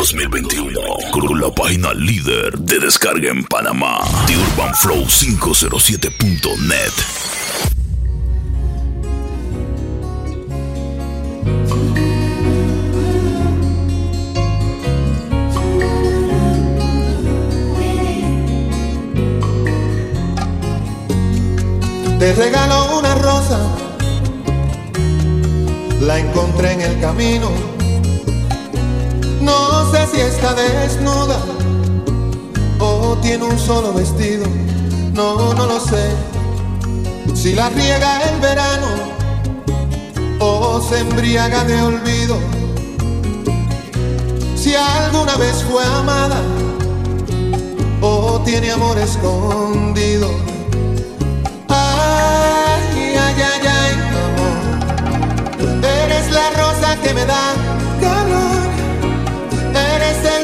2021 con la página líder de descarga en Panamá, The Urban Flow 507.net. Te regalo una rosa, la encontré en el camino. Si está desnuda o tiene un solo vestido, no, no lo sé. Si la riega el verano o se embriaga de olvido. Si alguna vez fue amada o tiene amor escondido. Ay, ay, ay, ay, amor. Eres la rosa que me da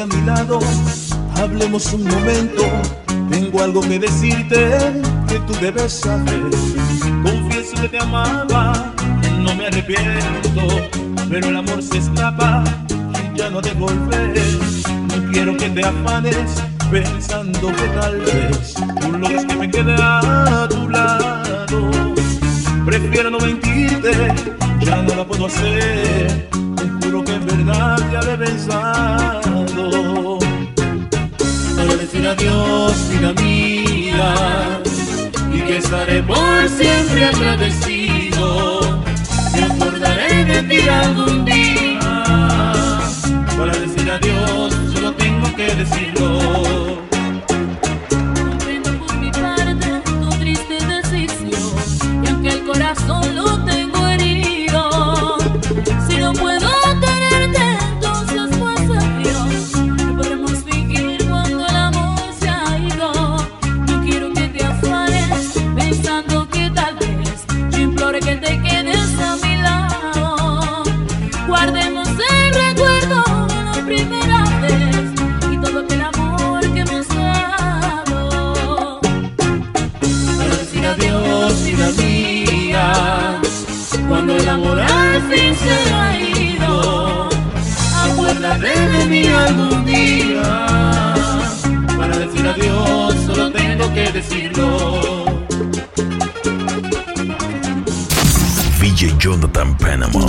A mi lado, hablemos un momento. Tengo algo que decirte que tú debes saber. Confieso que te amaba, no me arrepiento, pero el amor se escapa y ya no te volver. No quiero que te afanes pensando que tal vez tú logres que me quede a tu lado. Prefiero no mentirte, ya no la puedo hacer. Verdad ya le he pensado. Para decir adiós, vida mía, y que estaré por siempre agradecido. Me acordaré de ti algún día. Para decir adiós, solo tengo que decirlo. Que decirlo. VJ Jonathan Panama.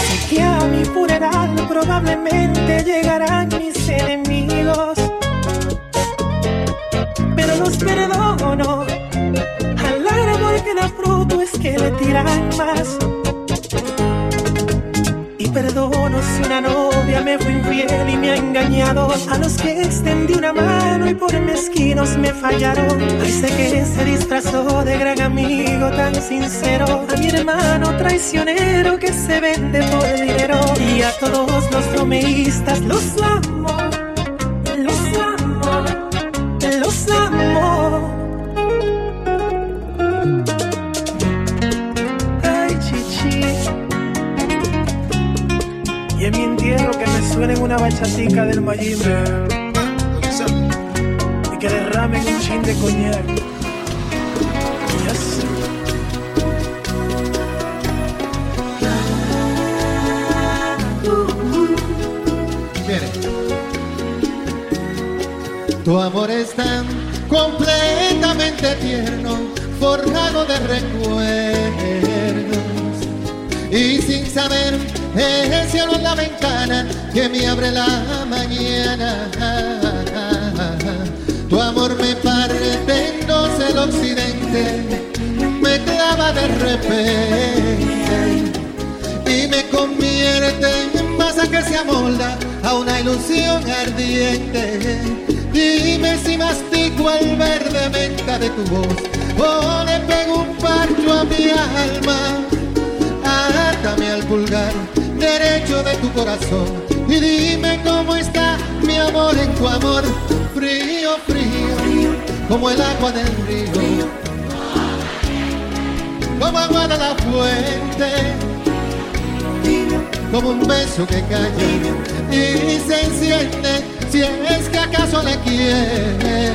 Sé que a mi funeral probablemente llegarán mis enemigos, pero los perdono. Al árbol que da fruto es que le tiran más. Me fue infiel y me ha engañado. A los que extendí una mano y por mezquinos me fallaron. Ay, sé que se disfrazó de gran amigo tan sincero. A mi hermano traicionero que se vende por dinero. Y a todos los bromeístas. Los el cielo en la ventana que me abre la mañana. Tu amor me parte en dos el occidente, me clava de repente y me convierte en masa que se amolda a una ilusión ardiente. Dime si mastico el verde menta de tu voz o le pego un parcho a mi alma. Átame al pulgar derecho de tu corazón y dime cómo está mi amor en tu amor. Frío, frío, como el agua del río, como agua de la fuente como un beso que calla y se enciende si es que acaso le quiere.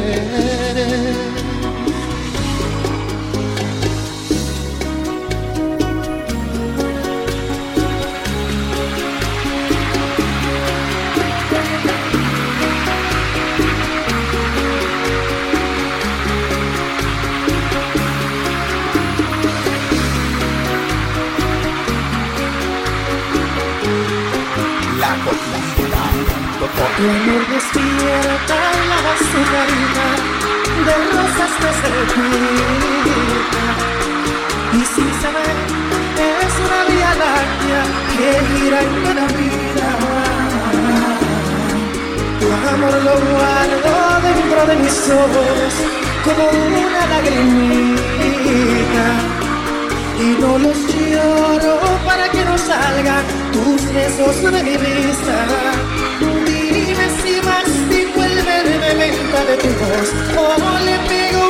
El amor despierta la azúcarita de rosas que se pinta y sin saber es una vía láctea que gira en la vida. Tu amor lo guardo dentro de mis ojos como una lagrimita. Y no los lloro para que no salgan tus besos de mi vista si mastico el verde menta de tu voz o le pego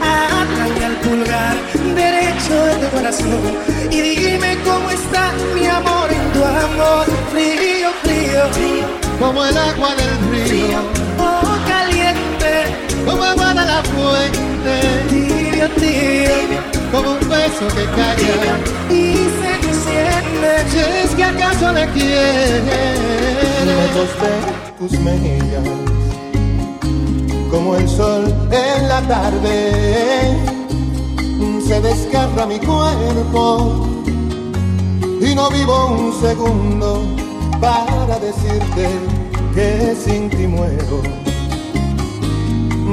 Átrame al pulgar derecho de tu corazón. Y dime cómo está mi amor en tu amor. Frío, frío, como el agua del río. O caliente como agua de la fuente. Tibio, tibio como un beso que calla. Y se enciende si es que acaso le quiere de tus mejillas como el sol en la tarde. Se descarga mi cuerpo y no vivo un segundo para decirte que sin ti muero.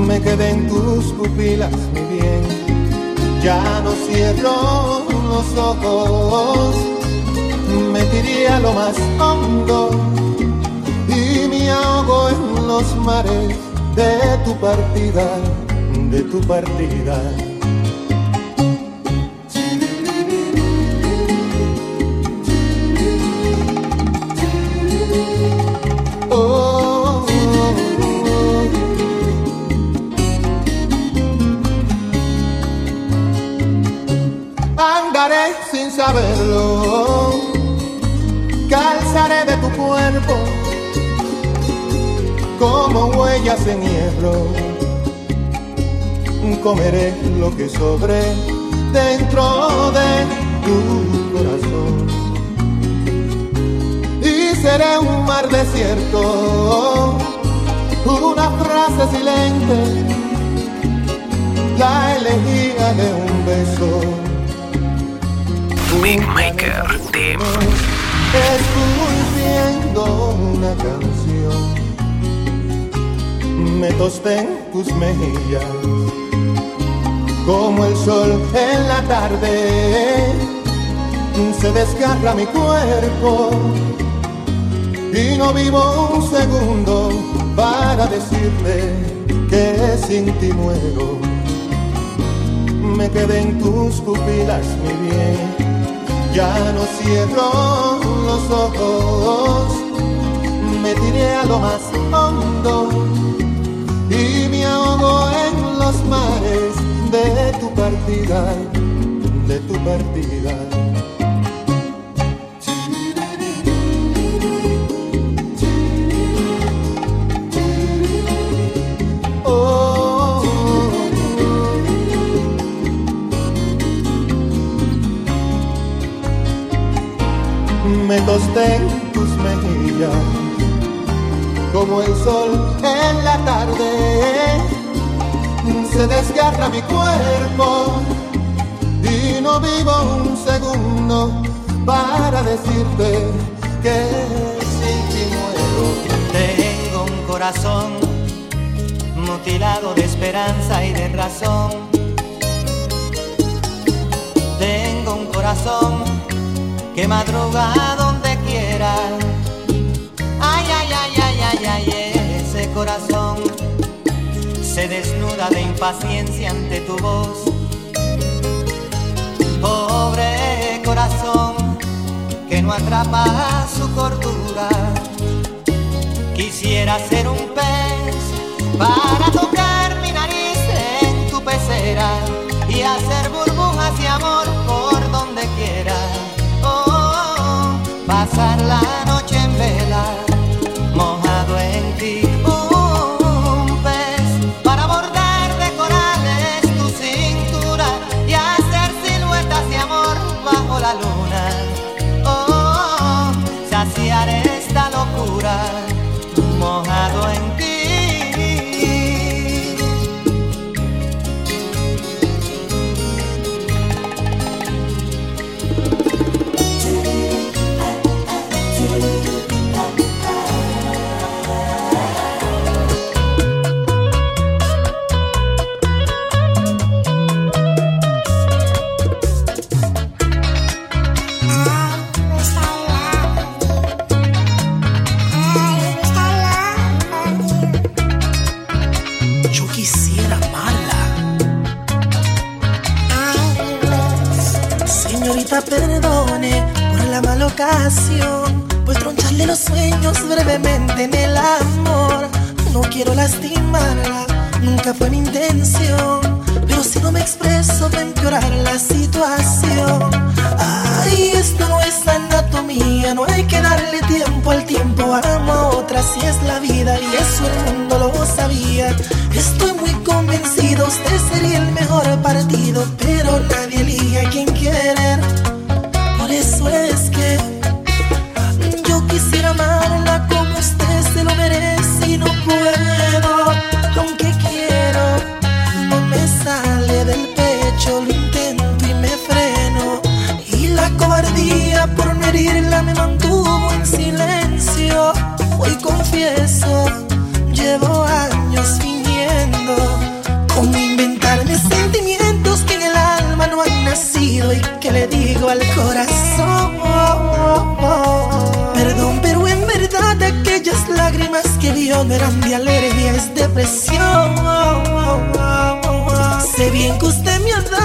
Me quedé en tus pupilas mi bien ya no cierro los ojos, me tiré a lo más hondo y me ahogo en los mares de tu partida, de tu partida. Saberlo. Calzaré de tu cuerpo como huellas en hierro. Comeré lo que sobre dentro de tu corazón. Y seré un mar desierto, una frase silente, la elegía de un beso Maker Team. Una canción, me tosté en tus mejillas, como el sol en la tarde, se desgarra mi cuerpo y no vivo un segundo para decirte que sin ti muero. Me quedé en tus pupilas, mi bien ya no cierro los ojos, me tiré a lo más hondo y me ahogo en los mares de tu partida, de tu partida. Mi cuerpo y no vivo un segundo para decirte que sin ti muero. Tengo un corazón mutilado de esperanza y de razón. Tengo un corazón que madruga donde quiera. Ay, ay, ay, ay, ay, ay, corazón se desnuda de impaciencia ante tu voz. Pobre corazón que no atrapa su cordura. Quisiera ser un pez para tocar mi nariz en tu pecera y hacer burbujas de amor por donde quiera. Oh, pasar la noche en vela, la vida y eso el mundo lo sabía. Estoy muy convencido, al corazón. Perdón, pero en verdad aquellas lágrimas que vio no eran de alergia, es depresión. Sé bien que usted me ha dado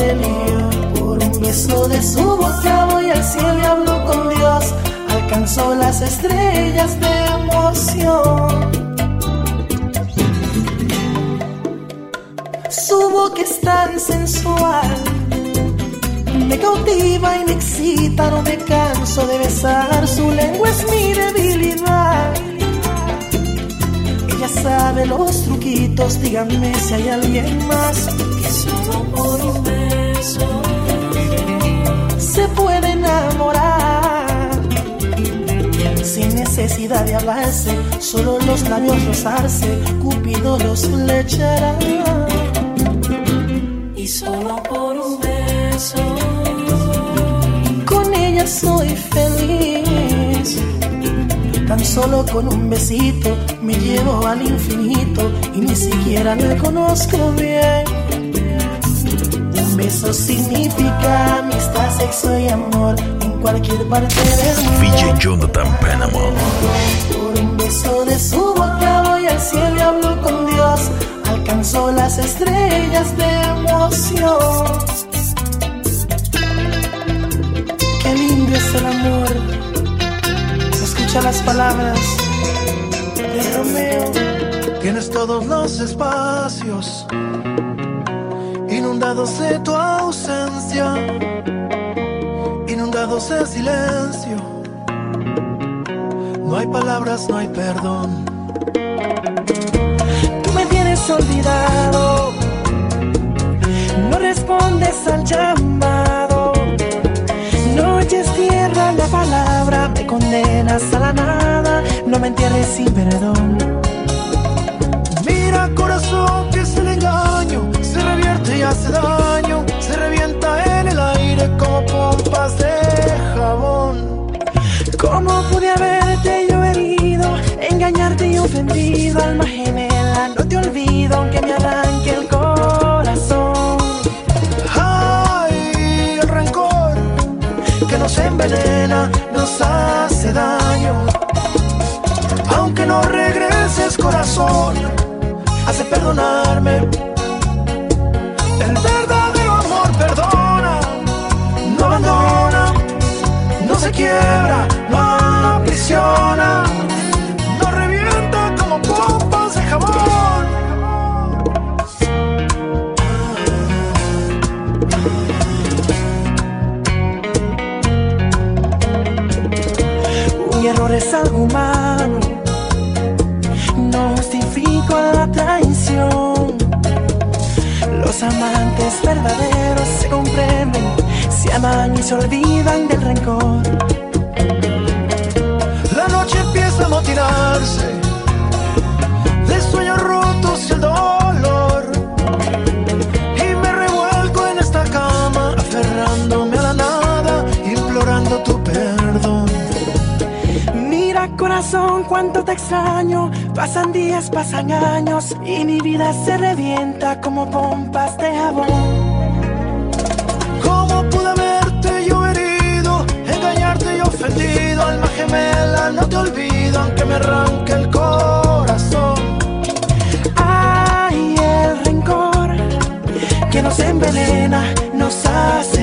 Por un beso de su boca voy al cielo y hablo con Dios. Alcanzó las estrellas de emoción. Su boca es tan sensual. Me cautiva y me excita, no me canso de besar. Su lengua es mi debilidad. Ella sabe los truquitos, díganme si hay alguien más Sin necesidad de hablarse, solo los labios rozarse, Cupido los flechará. Y solo por un beso. Con ella soy feliz. Tan solo con un besito me llevo al infinito y ni siquiera la conozco bien. Beso significa amistad, sexo y amor en cualquier parte del mundo. DJ Jonathan Panama. Por un beso de su boca voy al cielo y hablo con Dios. Alcanzó las estrellas de emoción. Qué lindo es el amor. Se escuchan las palabras de Romeo. Tienes todos los espacios inundados de tu ausencia, inundados en silencio. No hay palabras, no hay perdón. Tú me tienes olvidado. No respondes al llamado. Noches tierra la palabra. Me condenas a la nada. No me entierres sin perdón. Ofendido, alma gemela. No te olvido aunque me arranque el corazón. Ay, el rencor que nos envenena, nos hace daño. Aunque no regreses, corazón, hace perdonarme. El verdadero amor perdona, no abandona, no se quiebra, no aprisiona, Un error es algo humano, no justifico la traición. Los amantes verdaderos se comprenden, se aman y se olvidan del rencor. La noche empieza a motinarse corazón, cuánto te extraño. Pasan días, pasan años y mi vida se revienta como pompas de jabón. ¿Cómo pude haberte yo herido, engañarte y ofendido? Alma gemela, no te olvido aunque me arranque el corazón. Ay, el rencor que nos envenena, nos hace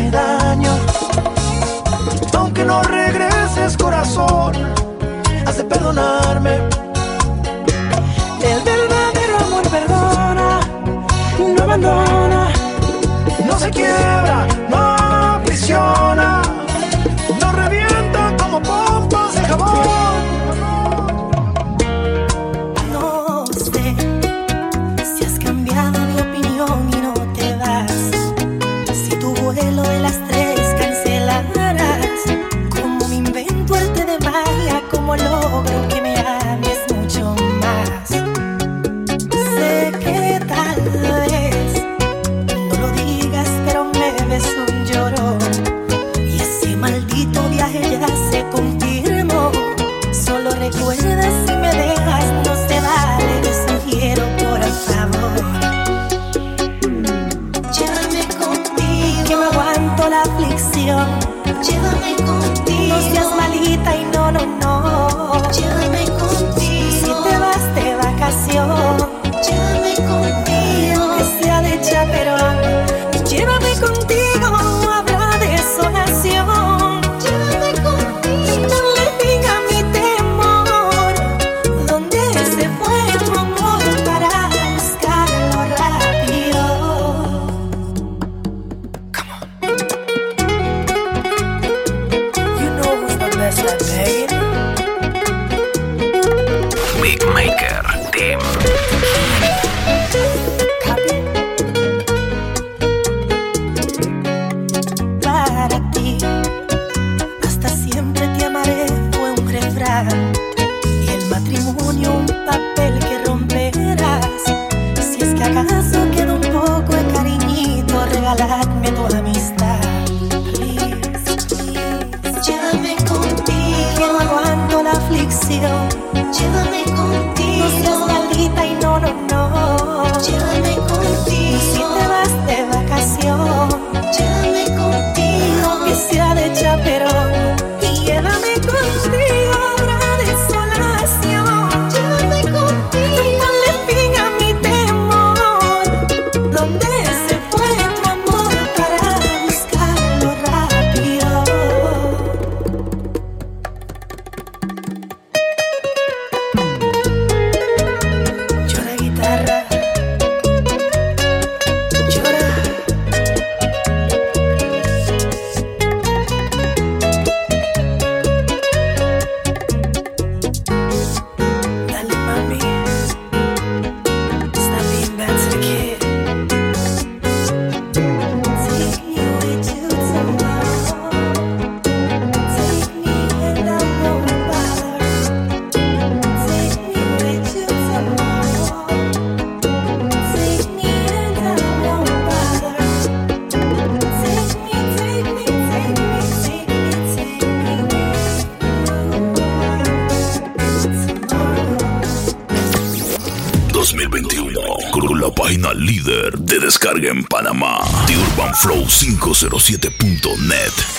Llévame contigo. No seas malita y no, no, no. Llévame contigo. Si te vas de vacación. Llévame contigo. Que sea de chaperón. Llévame contigo. En Panamá. The Urban Flow 507.net.